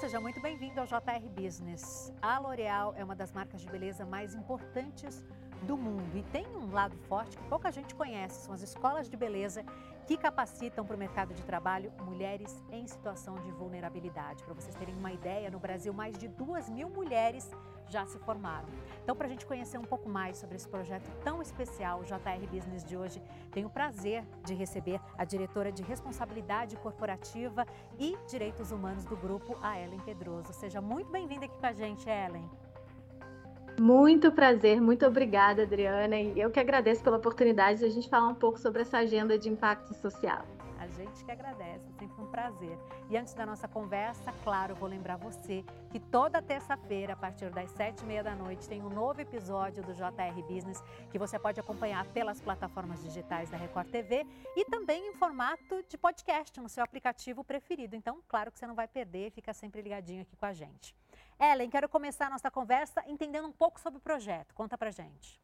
Seja muito bem-vindo ao JR Business. A L'Oréal é uma das marcas de beleza mais importantes do mundo e tem um lado forte que pouca gente conhece, são as escolas de beleza que capacitam para o mercado de trabalho mulheres em situação de vulnerabilidade. Para vocês terem uma ideia, no Brasil mais de duas mil mulheres já se formaram. Então, para a gente conhecer um pouco mais sobre esse projeto tão especial, o JR Business de hoje, tenho o prazer de receber a diretora de Responsabilidade Corporativa e Direitos Humanos do grupo, a Ellen Pedroso. Seja muito bem-vinda aqui com a gente, Ellen. Muito prazer, muito obrigada, Adriana. E eu que agradeço pela oportunidade de a gente falar um pouco sobre essa agenda de impacto social. Gente que agradece, sempre um prazer. E antes da nossa conversa, claro, vou lembrar você que toda terça-feira, a partir das sete e meia da noite, tem um novo episódio do JR Business que você pode acompanhar pelas plataformas digitais da Record TV e também em formato de podcast no seu aplicativo preferido. Então, claro que você não vai perder, fica sempre ligadinho aqui com a gente. Ellen, quero começar a nossa conversa entendendo um pouco sobre o projeto. Conta pra gente.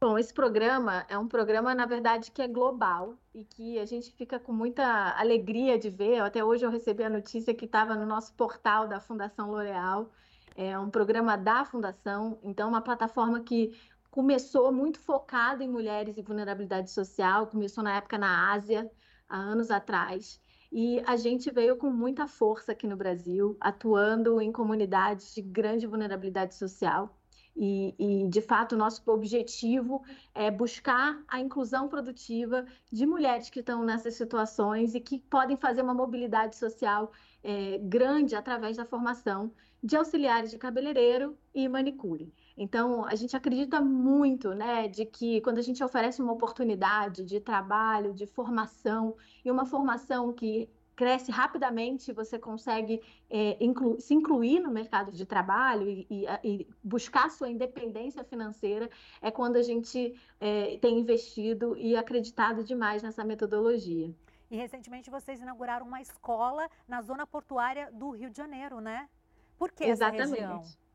Bom, esse programa é um programa, na verdade, que é global e que a gente fica com muita alegria de ver. Até hoje eu recebi a notícia que estava no nosso portal da Fundação L'Oréal. É um programa da Fundação, então, uma plataforma que começou muito focada em mulheres e vulnerabilidade social, começou na época na Ásia, há anos atrás. E a gente veio com muita força aqui no Brasil, atuando em comunidades de grande vulnerabilidade social. E, e, de fato, o nosso objetivo é buscar a inclusão produtiva de mulheres que estão nessas situações e que podem fazer uma mobilidade social é, grande através da formação de auxiliares de cabeleireiro e manicure. Então, a gente acredita muito, né, de que quando a gente oferece uma oportunidade de trabalho, de formação, e uma formação que cresce rapidamente, você consegue é, inclu se incluir no mercado de trabalho e, e, e, buscar sua independência financeira, é quando a gente é, tem investido e acreditado demais nessa metodologia. E recentemente vocês inauguraram uma escola na zona portuária do Rio de Janeiro, né? Por que Exatamente. essa região?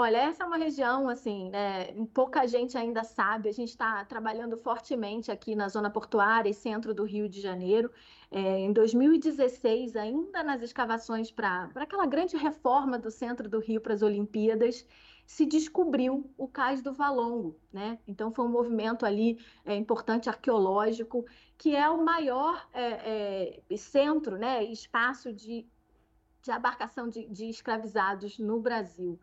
Olha, essa é uma região, assim, né, pouca gente ainda sabe. A gente está trabalhando fortemente aqui na zona portuária e centro do Rio de Janeiro. É, em 2016, ainda nas escavações para aquela grande reforma do centro do Rio para as Olimpíadas, se descobriu o Cais do Valongo, né? Então foi um movimento ali é, importante arqueológico, que é o maior é, é, centro, né, espaço de, de abarcação de, de escravizados no Brasil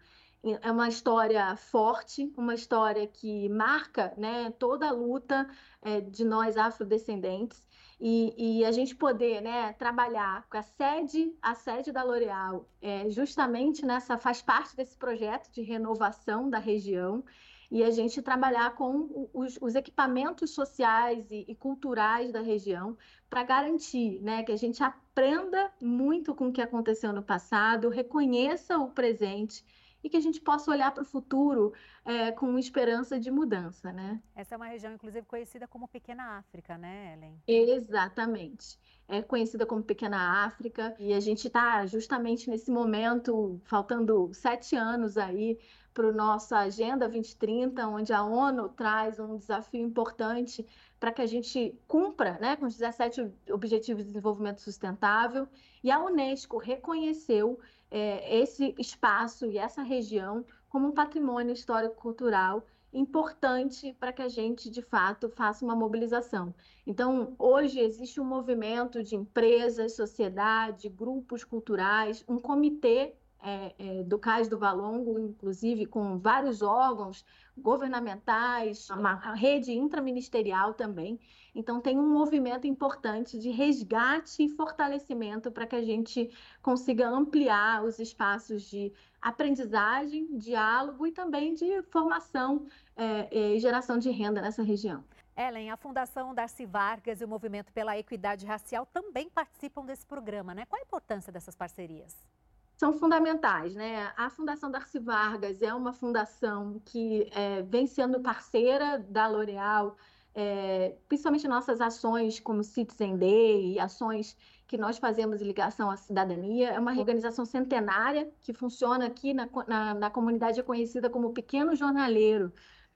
é uma história forte, uma história que marca né, toda a luta é, de nós afrodescendentes. E, e, a gente poder né, trabalhar com a sede, a sede da L'Oréal, é, justamente nessa faz parte desse projeto de renovação da região. E a gente trabalhar com os, os equipamentos sociais e, e, culturais da região para garantir né, que a gente aprenda muito com o que aconteceu no passado, reconheça o presente e que a gente possa olhar para o futuro é, com esperança de mudança, né? Essa é uma região, inclusive, conhecida como Pequena África, né, Ellen? Exatamente. É conhecida como Pequena África e a gente está justamente nesse momento, faltando sete anos aí para nossa Agenda 2030, onde a ONU traz um desafio importante para que a gente cumpra né, com os 17 Objetivos de Desenvolvimento Sustentável, e a Unesco reconheceu é, esse espaço e essa região como um patrimônio histórico-cultural importante para que a gente, de fato, faça uma mobilização. Então, hoje existe um movimento de empresas, sociedade, grupos culturais, um comitê é, é, do Cais do Valongo, inclusive com vários órgãos governamentais, uma rede intraministerial também. Então, tem um movimento importante de resgate e fortalecimento para que a gente consiga ampliar os espaços de aprendizagem, diálogo e também de formação é, é e geração de renda nessa região. Ellen, a Fundação Darcy Vargas e o Movimento pela Equidade Racial também participam desse programa, né? Qual a importância dessas parcerias? São fundamentais, né? A Fundação Darcy Vargas é uma fundação que é, vem sendo parceira da L'Oréal, é, principalmente nossas ações como Citizen Day ações que nós fazemos em ligação à cidadania. É uma organização centenária que funciona aqui na, na, na comunidade conhecida como Pequeno Jornaleiro.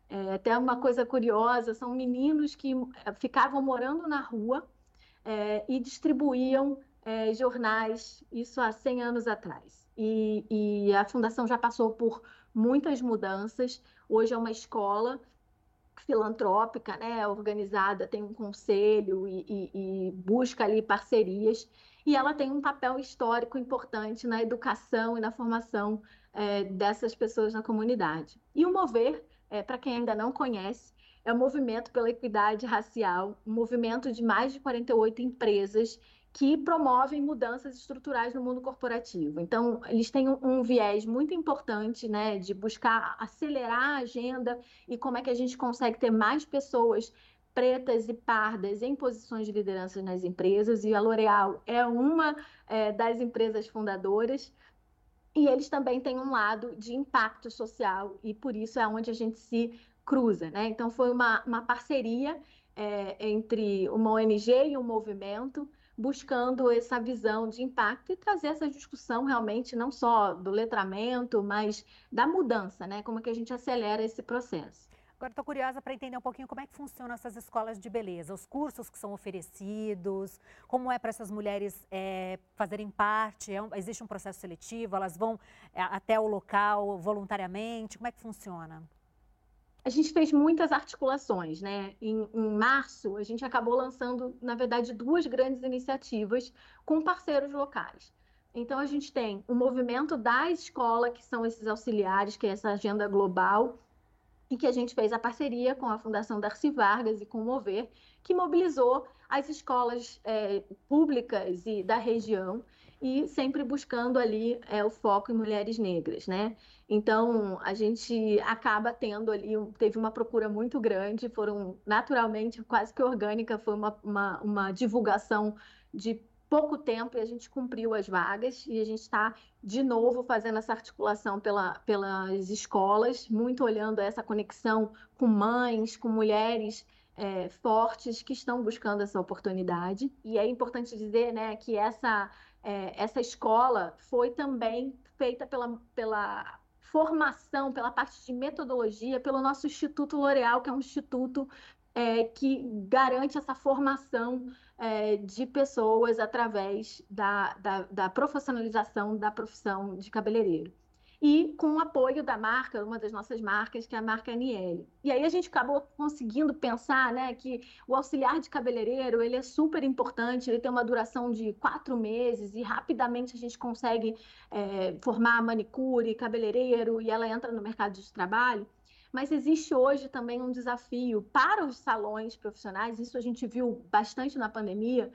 É, até uma coisa curiosa, são meninos que é, ficavam morando na rua é, e distribuíam é, jornais, isso há 100 anos atrás. E, e a fundação já passou por muitas mudanças. Hoje é uma escola filantrópica, né, organizada, tem um conselho e, e, e, busca ali parcerias, e ela tem um papel histórico importante na educação e na formação é, dessas pessoas na comunidade. E o Mover, é, para quem ainda não conhece, é o Movimento pela Equidade Racial, um movimento de mais de 48 empresas que promovem mudanças estruturais no mundo corporativo. Então, eles têm um, um, viés muito importante, né, de buscar acelerar a agenda e como é que a gente consegue ter mais pessoas pretas e pardas em posições de liderança nas empresas. E a L'Oréal é uma é, das empresas fundadoras. E eles também têm um lado de impacto social e por isso é onde a gente se cruza, né? Então foi uma, uma parceria é, entre uma ONG e um movimento buscando essa visão de impacto e trazer essa discussão realmente não só do letramento, mas da mudança, né? Como é que a gente acelera esse processo. Agora estou curiosa para entender um pouquinho como é que funcionam essas escolas de beleza, os cursos que são oferecidos, como é para essas mulheres é, fazerem parte, é um, existe um processo seletivo, elas vão é, até o local voluntariamente, como é que funciona? A gente fez muitas articulações, né? Em, em, março, a gente acabou lançando, na verdade, duas grandes iniciativas com parceiros locais. Então, a gente tem o movimento da escola, que são esses auxiliares, que é essa agenda global, e que a gente fez a parceria com a Fundação Darcy Vargas e com o Mover, que mobilizou as escolas é, públicas e da região e sempre buscando ali é, o foco em mulheres negras, né? Então, a gente acaba tendo ali, teve uma procura muito grande, foram naturalmente, quase que orgânica, foi uma, uma, uma divulgação de pouco tempo e a gente cumpriu as vagas e a gente está de novo fazendo essa articulação pela, pelas escolas, muito olhando essa conexão com mães, com mulheres é, fortes que estão buscando essa oportunidade. E é importante dizer né, que essa, é, essa escola foi também feita pela, pela formação, pela parte de metodologia, pelo nosso Instituto L'Oréal, que é um instituto é, que garante essa formação é, de pessoas através da, da, da profissionalização da profissão de cabeleireiro e com o apoio da marca, uma das nossas marcas, que é a marca NL. E aí a gente acabou conseguindo pensar né, que o auxiliar de cabeleireiro ele é super importante, ele tem uma duração de quatro meses e rapidamente a gente consegue é, formar manicure, cabeleireiro e ela entra no mercado de trabalho. Mas existe hoje também um desafio para os salões profissionais, isso a gente viu bastante na pandemia,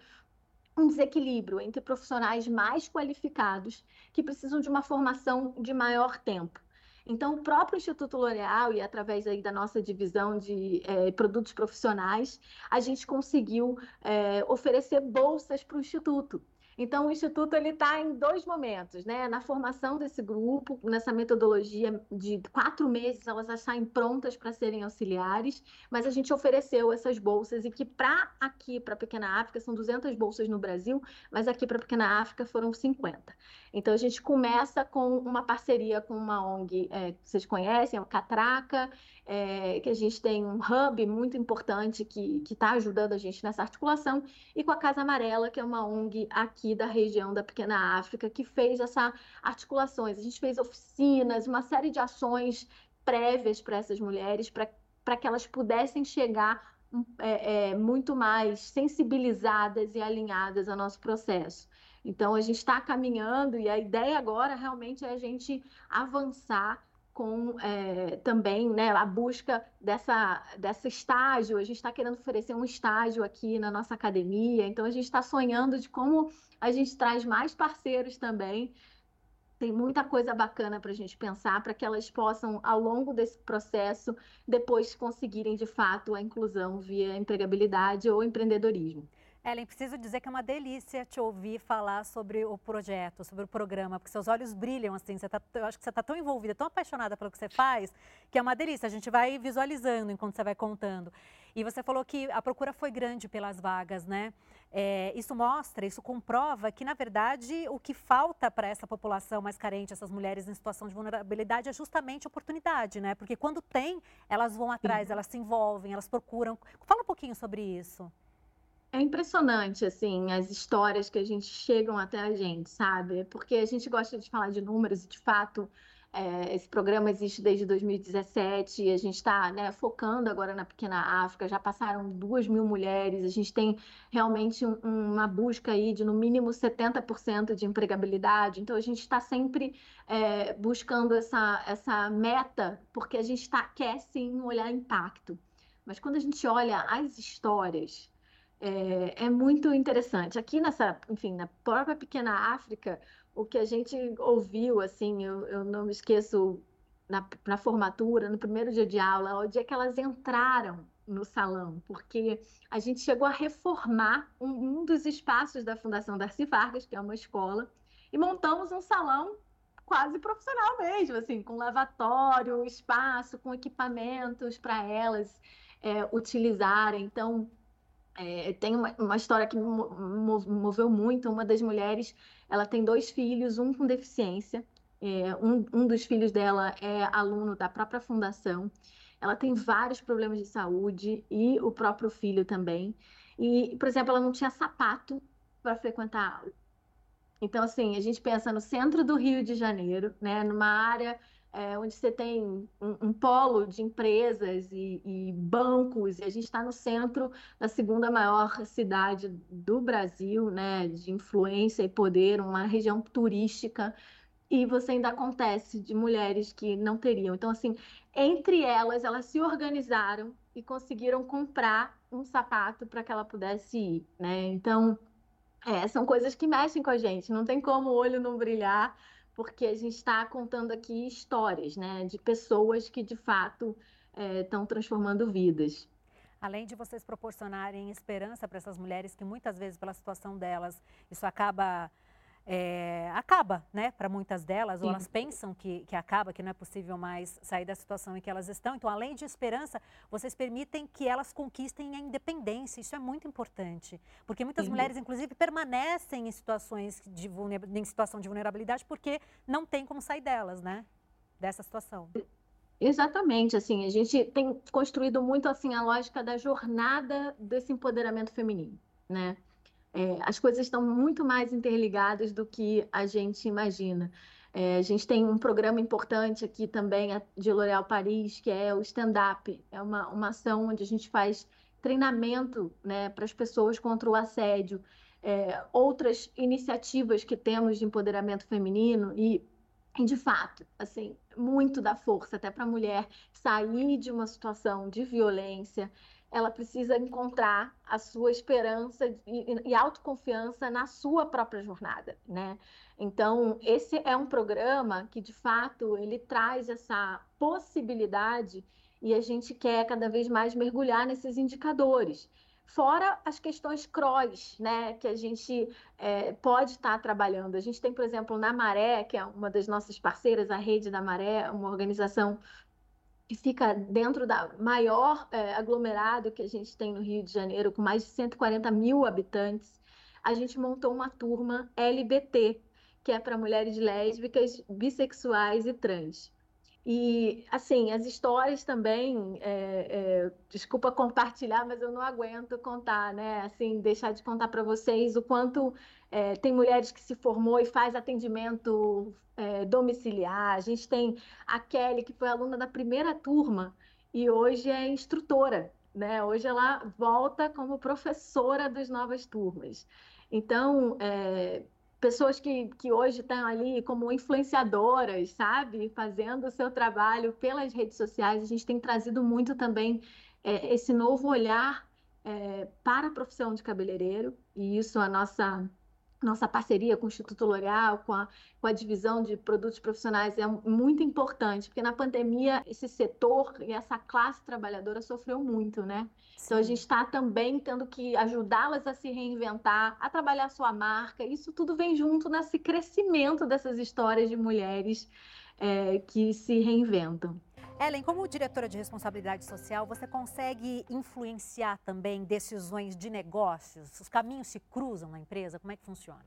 um desequilíbrio entre profissionais mais qualificados que precisam de uma formação de maior tempo. Então, o próprio Instituto L'Oréal, e através aí da nossa divisão de é, produtos profissionais, a gente conseguiu é, oferecer bolsas para o Instituto. Então, o Instituto está em dois momentos, né? Na formação desse grupo, nessa metodologia de quatro meses, elas saem prontas para serem auxiliares, mas a gente ofereceu essas bolsas e que para aqui, para a Pequena África, são 200 bolsas no Brasil, mas aqui para a Pequena África foram 50. Então, a gente começa com uma parceria com uma ONG, é, que vocês conhecem, é o Catraca, é, que a gente tem um hub muito importante que está ajudando a gente nessa articulação, e com a Casa Amarela, que é uma ONG aqui da região da Pequena África, que fez essa articulações. A gente fez oficinas, uma série de ações prévias para essas mulheres, para que elas pudessem chegar é, é, muito mais sensibilizadas e alinhadas ao nosso processo. Então, a gente está caminhando e a ideia agora realmente é a gente avançar com é, também né, a busca dessa, dessa estágio. A gente está querendo oferecer um estágio aqui na nossa academia, então a gente está sonhando de como a gente traz mais parceiros também. Tem muita coisa bacana para a gente pensar para que elas possam, ao longo desse processo, depois conseguirem de fato a inclusão via empregabilidade ou empreendedorismo. Ellen, preciso dizer que é uma delícia te ouvir falar sobre o projeto, sobre o programa, porque seus olhos brilham assim. Você tá, eu acho que você está tão envolvida, tão apaixonada pelo que você faz, que é uma delícia. A gente vai visualizando enquanto você vai contando. E você falou que a procura foi grande pelas vagas, né? É, isso mostra, isso comprova que, na verdade, o que falta para essa população mais carente, essas mulheres em situação de vulnerabilidade, é justamente oportunidade, né? Porque quando tem, elas vão atrás, elas se envolvem, elas procuram. Fala um pouquinho sobre isso. É impressionante, assim, as histórias que a gente chegam até a gente, sabe? Porque a gente gosta de falar de números e, de fato, é, esse programa existe desde 2017 e a gente está né, focando agora na pequena África. Já passaram duas mil mulheres. A gente tem realmente um, uma busca aí de no mínimo 70% de empregabilidade. Então a gente está sempre é, buscando essa, essa meta porque a gente tá, quer sim olhar impacto. Mas quando a gente olha as histórias é, é muito interessante. Aqui nessa, enfim, na própria pequena África, o que a gente ouviu, assim, eu, eu não me esqueço na, na, formatura, no primeiro dia de aula, o dia que elas entraram no salão, porque a gente chegou a reformar um, um dos espaços da Fundação Darcy Vargas, que é uma escola, e montamos um salão quase profissional mesmo, assim, com lavatório, espaço, com equipamentos para elas é, utilizarem. Então, é, tem uma, uma, história que me moveu muito. Uma das mulheres, ela tem dois filhos, um com deficiência. É, um, um dos filhos dela é aluno da própria fundação. Ela tem vários problemas de saúde e o próprio filho também. E, por exemplo, ela não tinha sapato para frequentar aula. Então, assim, a gente pensa no centro do Rio de Janeiro, né, numa área é, onde você tem um, um, polo de empresas e, e bancos, e a gente está no centro da segunda maior cidade do Brasil, né, de influência e poder, uma região turística, e você ainda acontece de mulheres que não teriam. Então, assim, entre elas, elas se organizaram e conseguiram comprar um sapato para que ela pudesse ir, né? Então, é, são coisas que mexem com a gente, não tem como o olho não brilhar porque a gente está contando aqui histórias, né, de pessoas que de fato estão é, transformando vidas. Além de vocês proporcionarem esperança para essas mulheres que muitas vezes pela situação delas isso acaba é, acaba, né, para muitas delas, Sim. ou elas pensam que, que acaba, que não é possível mais sair da situação em que elas estão. Então, além de esperança, vocês permitem que elas conquistem a independência. Isso é muito importante, porque muitas Sim. mulheres, inclusive, permanecem em situações de em situação de vulnerabilidade porque não tem como sair delas, né, dessa situação. Exatamente, assim, a gente tem construído muito assim a lógica da jornada desse empoderamento feminino, né? É, as coisas estão muito mais interligadas do que a gente imagina. É, a gente tem um programa importante aqui também de L'Oréal Paris, que é o stand-up. É uma, uma ação onde a gente faz treinamento né, para as pessoas contra o assédio. É, outras iniciativas que temos de empoderamento feminino e, e, de fato, assim, muito da força até para a mulher sair de uma situação de violência, ela precisa encontrar a sua esperança e, e, autoconfiança na sua própria jornada, né? Então, esse é um programa que, de fato, ele traz essa possibilidade e a gente quer cada vez mais mergulhar nesses indicadores. Fora as questões CROIS, né, que a gente é, pode estar trabalhando. A gente tem, por exemplo, na Maré, que é uma das nossas parceiras, a Rede da Maré, uma organização que fica dentro da maior é, aglomerado que a gente tem no Rio de Janeiro, com mais de 140 mil habitantes, a gente montou uma turma LBT, que é para mulheres lésbicas, bissexuais e trans. E, assim, as histórias também, é, é, desculpa compartilhar, mas eu não aguento contar, né? Assim, deixar de contar para vocês o quanto é, tem mulheres que se formou e faz atendimento é, domiciliar. A gente tem a Kelly, que foi aluna da primeira turma e hoje é instrutora, né? Hoje ela volta como professora das novas turmas. Então, é, pessoas que, que hoje estão ali como influenciadoras, sabe? Fazendo o seu trabalho pelas redes sociais. A gente tem trazido muito também é, esse novo olhar é, para a profissão de cabeleireiro, e isso a nossa nossa parceria com o Instituto L'Oréal, com a, com a divisão de produtos profissionais é muito importante, porque na pandemia esse setor e essa classe trabalhadora sofreu muito, né? Sim. Então a gente está também tendo que ajudá-las a se reinventar, a trabalhar sua marca. Isso tudo vem junto nesse crescimento dessas histórias de mulheres é, que se reinventam. Ellen, como diretora de responsabilidade social, você consegue influenciar também decisões de negócios? Os caminhos se cruzam na empresa? Como é que funciona?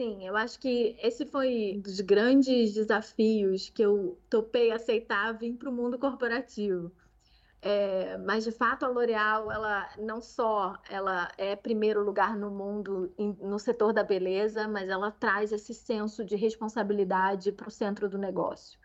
Sim, eu acho que esse foi um dos grandes desafios que eu topei aceitar vir para o mundo corporativo. É, mas de fato a L'Oréal, ela não só ela é primeiro lugar no mundo em, no setor da beleza, mas ela traz esse senso de responsabilidade para o centro do negócio.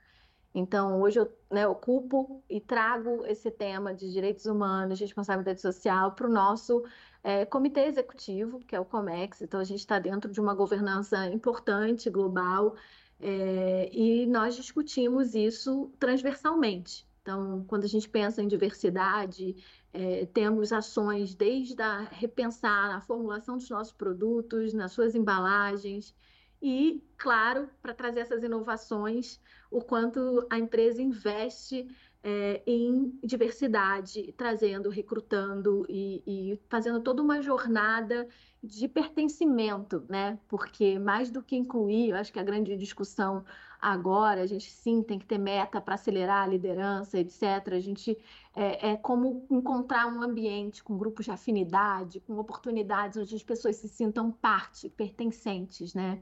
Então, hoje eu né, ocupo e trago esse tema de direitos humanos, de responsabilidade social para o nosso é, comitê executivo, que é o COMEX. Então, a gente está dentro de uma governança importante, global, é, e nós discutimos isso transversalmente. Então, quando a gente pensa em diversidade, é, temos ações desde a repensar a formulação dos nossos produtos, nas suas embalagens, e, claro, para trazer essas inovações, o quanto a empresa investe é, em diversidade, trazendo, recrutando e, e, fazendo toda uma jornada de pertencimento, né? Porque mais do que incluir, eu acho que a grande discussão agora, a gente sim tem que ter meta para acelerar a liderança, etc. A gente é, é, como encontrar um ambiente com grupos de afinidade, com oportunidades onde as pessoas se sintam parte, pertencentes, né?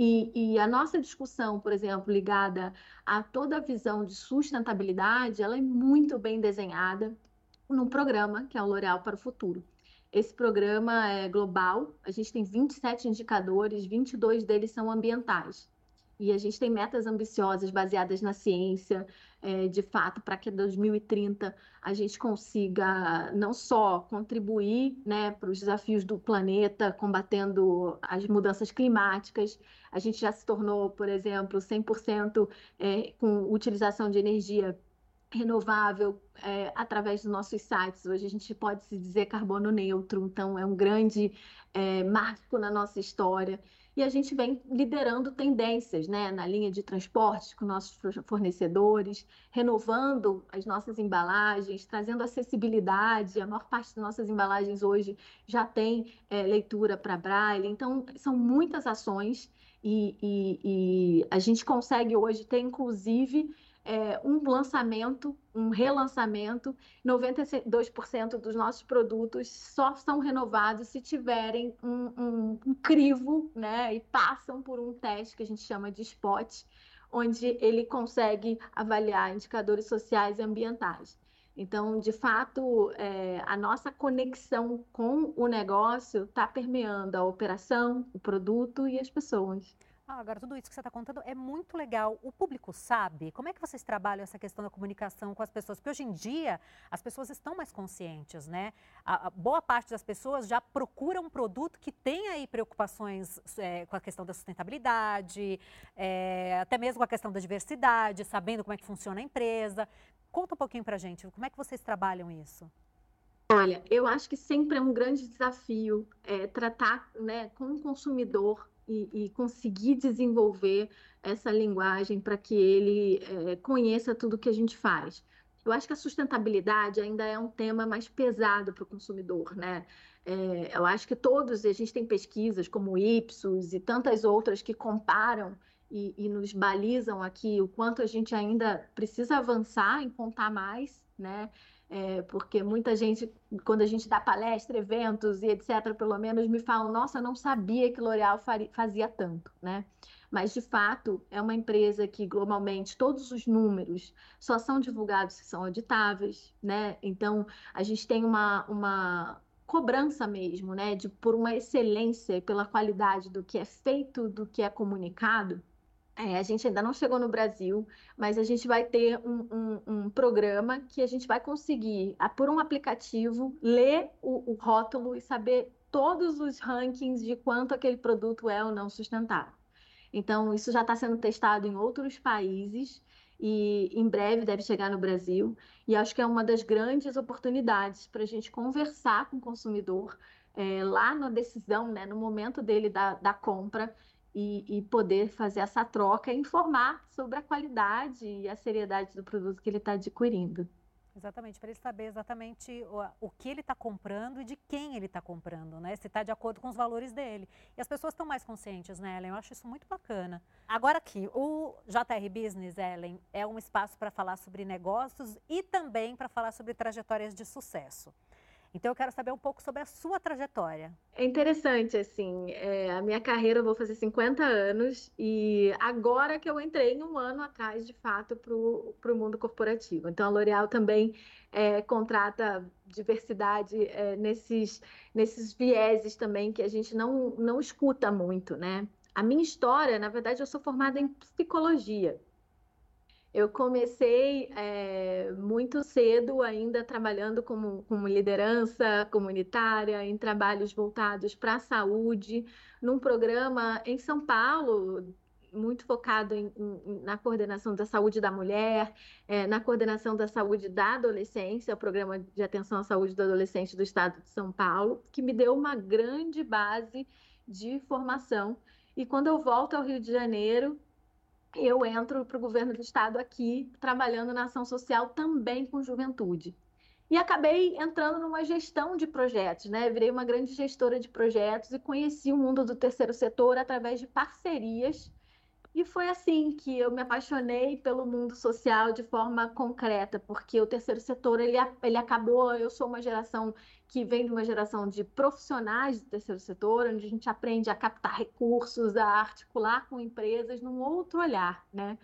E, e, a nossa discussão, por exemplo, ligada a toda a visão de sustentabilidade, ela é muito bem desenhada num programa que é o L'Oréal para o Futuro. Esse programa é global, a gente tem 27 indicadores, 22 deles são ambientais. E a gente tem metas ambiciosas baseadas na ciência, é, de fato, para que em 2030 a gente consiga não só contribuir né, para os desafios do planeta, combatendo as mudanças climáticas, a gente já se tornou, por exemplo, 100% é, com utilização de energia renovável é, através dos nossos sites. Hoje a gente pode se dizer carbono neutro, então é um grande é, marco na nossa história e a gente vem liderando tendências né, na linha de transporte com nossos fornecedores, renovando as nossas embalagens, trazendo acessibilidade. A maior parte das nossas embalagens hoje já tem é, leitura para braille, então são muitas ações e, e, e a gente consegue hoje ter, inclusive, é, um lançamento, um relançamento, 92% dos nossos produtos só são renovados se tiverem um, um, um, crivo, né? E passam por um teste que a gente chama de SPOT, onde ele consegue avaliar indicadores sociais e ambientais. Então, de fato, é, a nossa conexão com o negócio está permeando a operação, o produto e as pessoas. Ah, agora, tudo isso que você está contando é muito legal. O público sabe? Como é que vocês trabalham essa questão da comunicação com as pessoas? Porque hoje em dia as pessoas estão mais conscientes, né? A, a boa parte das pessoas já procura um produto que tem aí preocupações é, com a questão da sustentabilidade, é, até mesmo com a questão da diversidade, sabendo como é que funciona a empresa. Conta um pouquinho para a gente, como é que vocês trabalham isso? Olha, eu acho que sempre é um grande desafio é, tratar né, com o consumidor e, e conseguir desenvolver essa linguagem para que ele é, conheça tudo que a gente faz. Eu acho que a sustentabilidade ainda é um tema mais pesado para o consumidor, né? É, eu acho que todos, a gente tem pesquisas como o Ipsos e tantas outras que comparam e, e, nos balizam aqui o quanto a gente ainda precisa avançar em contar mais, né? É, porque muita gente, quando a gente dá palestra, eventos e etc., pelo menos me falam: nossa, não sabia que L'Oréal fazia tanto, né? Mas, de fato, é uma empresa que, globalmente, todos os números só são divulgados se são auditáveis, né? Então, a gente tem uma, uma cobrança mesmo, né? De, por uma excelência pela qualidade do que é feito, do que é comunicado, é, a gente ainda não chegou no Brasil, mas a gente vai ter um, um, um programa que a gente vai conseguir, por um aplicativo, ler o, o, rótulo e saber todos os rankings de quanto aquele produto é ou não sustentável. Então, isso já está sendo testado em outros países e em breve deve chegar no Brasil. E acho que é uma das grandes oportunidades para a gente conversar com o consumidor é, lá na decisão, né, no momento dele da, da compra e, e, poder fazer essa troca e informar sobre a qualidade e a seriedade do produto que ele está adquirindo. Exatamente, para ele saber exatamente o, o que ele está comprando e de quem ele está comprando, né? Se está de acordo com os valores dele. E as pessoas estão mais conscientes, né, Ellen? Eu acho isso muito bacana. Agora aqui, o JR Business, Ellen, é um espaço para falar sobre negócios e também para falar sobre trajetórias de sucesso. Então eu quero saber um pouco sobre a sua trajetória. É interessante, assim, é, a minha carreira eu vou fazer 50 anos e agora que eu entrei um ano atrás, de fato, para o mundo corporativo. Então a L'Oréal também é, contrata diversidade é, nesses, nesses vieses também que a gente não, não escuta muito, né? A minha história, na verdade, eu sou formada em psicologia. Eu comecei é, muito cedo, ainda trabalhando como, como liderança comunitária, em trabalhos voltados para a saúde, num programa em São Paulo, muito focado em, em, na coordenação da saúde da mulher, é, na coordenação da saúde da adolescência, o programa de atenção à saúde do adolescente do estado de São Paulo, que me deu uma grande base de formação. E quando eu volto ao Rio de Janeiro, eu entro para o governo do estado aqui, trabalhando na ação social também com juventude. E acabei entrando numa gestão de projetos, né? Virei uma grande gestora de projetos e conheci o mundo do terceiro setor através de parcerias e foi assim que eu me apaixonei pelo mundo social de forma concreta, porque o terceiro setor ele, ele acabou. Eu sou uma geração que vem de uma geração de profissionais do terceiro setor, onde a gente aprende a captar recursos, a articular com empresas num outro olhar, né?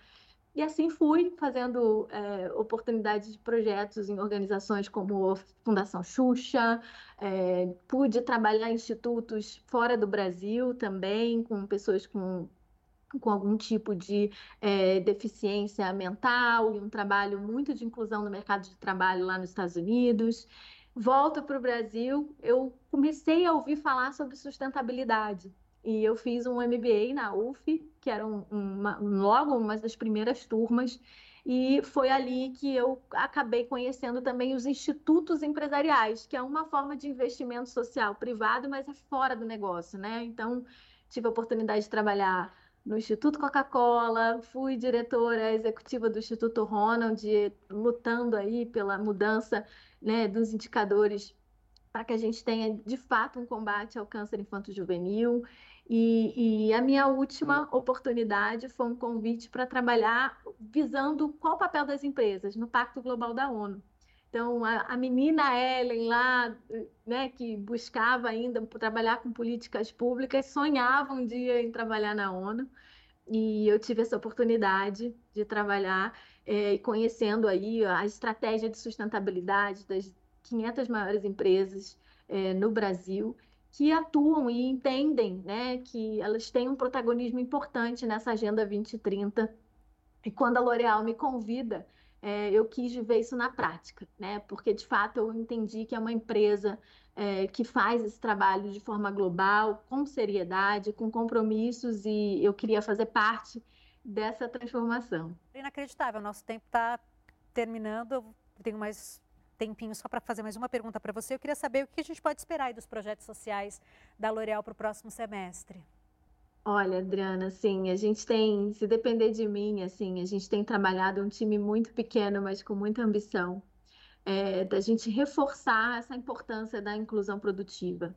E assim fui fazendo é, oportunidades de projetos em organizações como Fundação Xuxa, é, pude trabalhar em institutos fora do Brasil também, com pessoas com com algum tipo de é, deficiência mental e um trabalho muito de inclusão no mercado de trabalho lá nos Estados Unidos. Volto para o Brasil, eu comecei a ouvir falar sobre sustentabilidade. E eu fiz um MBA na UF, que era um, uma, logo uma das primeiras turmas, e foi ali que eu acabei conhecendo também os institutos empresariais, que é uma forma de investimento social privado, mas é fora do negócio, né? Então, tive a oportunidade de trabalhar no Instituto Coca-Cola, fui diretora executiva do Instituto Ronald, lutando aí pela mudança né, dos indicadores para que a gente tenha de fato um combate ao câncer infanto-juvenil. E, e, a minha última oportunidade foi um convite para trabalhar visando qual o papel das empresas no Pacto Global da ONU. Então, a, a, menina Ellen lá, né, que buscava ainda trabalhar com políticas públicas, sonhava um dia em trabalhar na ONU. E eu tive essa oportunidade de trabalhar é, conhecendo aí a estratégia de sustentabilidade das 500 maiores empresas é, no Brasil que atuam e entendem né, que elas têm um protagonismo importante nessa Agenda 2030. E quando a L'Oréal me convida é, eu quis ver isso na prática, né? Porque de fato eu entendi que é uma empresa é, que faz esse trabalho de forma global, com seriedade, com compromissos, e eu queria fazer parte dessa transformação. Inacreditável, nosso tempo está terminando. Eu tenho mais tempinho só para fazer mais uma pergunta para você. Eu queria saber o que a gente pode esperar dos projetos sociais da L'Oréal para o próximo semestre. Olha, Adriana, assim, a gente tem, se depender de mim, assim, a gente tem trabalhado um time muito pequeno, mas com muita ambição, é, da gente reforçar essa importância da inclusão produtiva.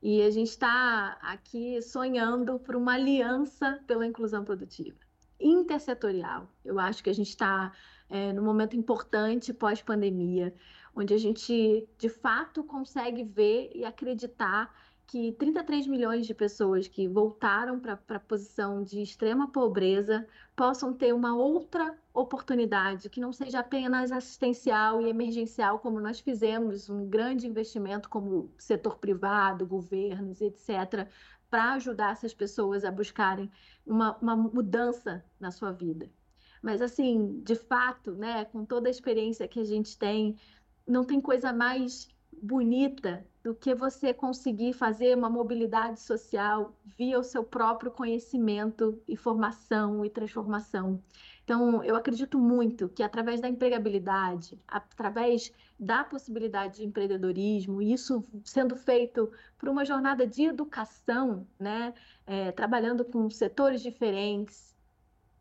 E a gente está aqui sonhando por uma aliança pela inclusão produtiva, intersetorial. Eu acho que a gente está é, num momento importante pós-pandemia, onde a gente de fato consegue ver e acreditar que 33 milhões de pessoas que voltaram para a posição de extrema pobreza possam ter uma outra oportunidade, que não seja apenas assistencial e emergencial, como nós fizemos um grande investimento como setor privado, governos, etc., para ajudar essas pessoas a buscarem uma, uma mudança na sua vida. Mas, assim, de fato, né, com toda a experiência que a gente tem, não tem coisa mais bonita do que você conseguir fazer uma mobilidade social via o seu próprio conhecimento e formação e transformação. Então, eu acredito muito que através da empregabilidade, através da possibilidade de empreendedorismo, isso sendo feito por uma jornada de educação, né, é, trabalhando com setores diferentes,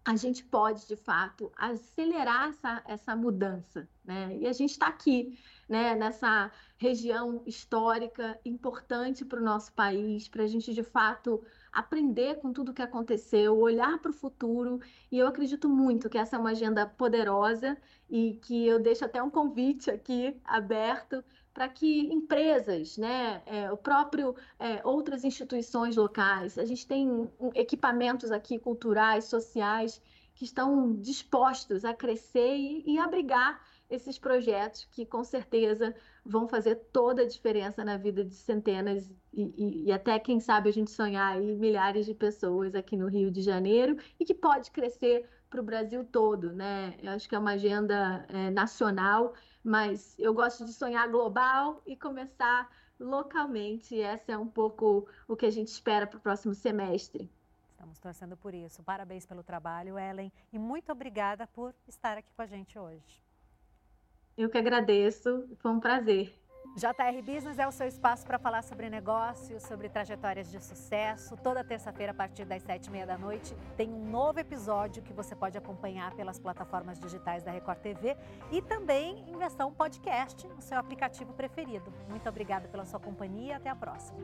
a gente pode, de fato, acelerar essa, essa mudança. Né? E a gente está aqui né, nessa região histórica importante para o nosso país, para a gente de fato aprender com tudo que aconteceu, olhar para o futuro. E eu acredito muito que essa é uma agenda poderosa e que eu deixo até um convite aqui aberto para que empresas, né, é, o próprio é, outras instituições locais, a gente tem equipamentos aqui culturais, sociais que estão dispostos a crescer e, e abrigar esses projetos que com certeza vão fazer toda a diferença na vida de centenas e, e, e, até, quem sabe, a gente sonhar aí milhares de pessoas aqui no Rio de Janeiro e que pode crescer para o Brasil todo, né? Eu acho que é uma agenda é, nacional, mas eu gosto de sonhar global e começar localmente. Essa é um pouco o que a gente espera para o próximo semestre. Estamos torcendo por isso. Parabéns pelo trabalho, Ellen, e muito obrigada por estar aqui com a gente hoje. Eu que agradeço, foi um prazer. JR Business é o seu espaço para falar sobre negócios, sobre trajetórias de sucesso. Toda terça-feira, a partir das sete e meia da noite, tem um novo episódio que você pode acompanhar pelas plataformas digitais da Record TV e também em versão podcast no seu aplicativo preferido. Muito obrigada pela sua companhia. Até a próxima.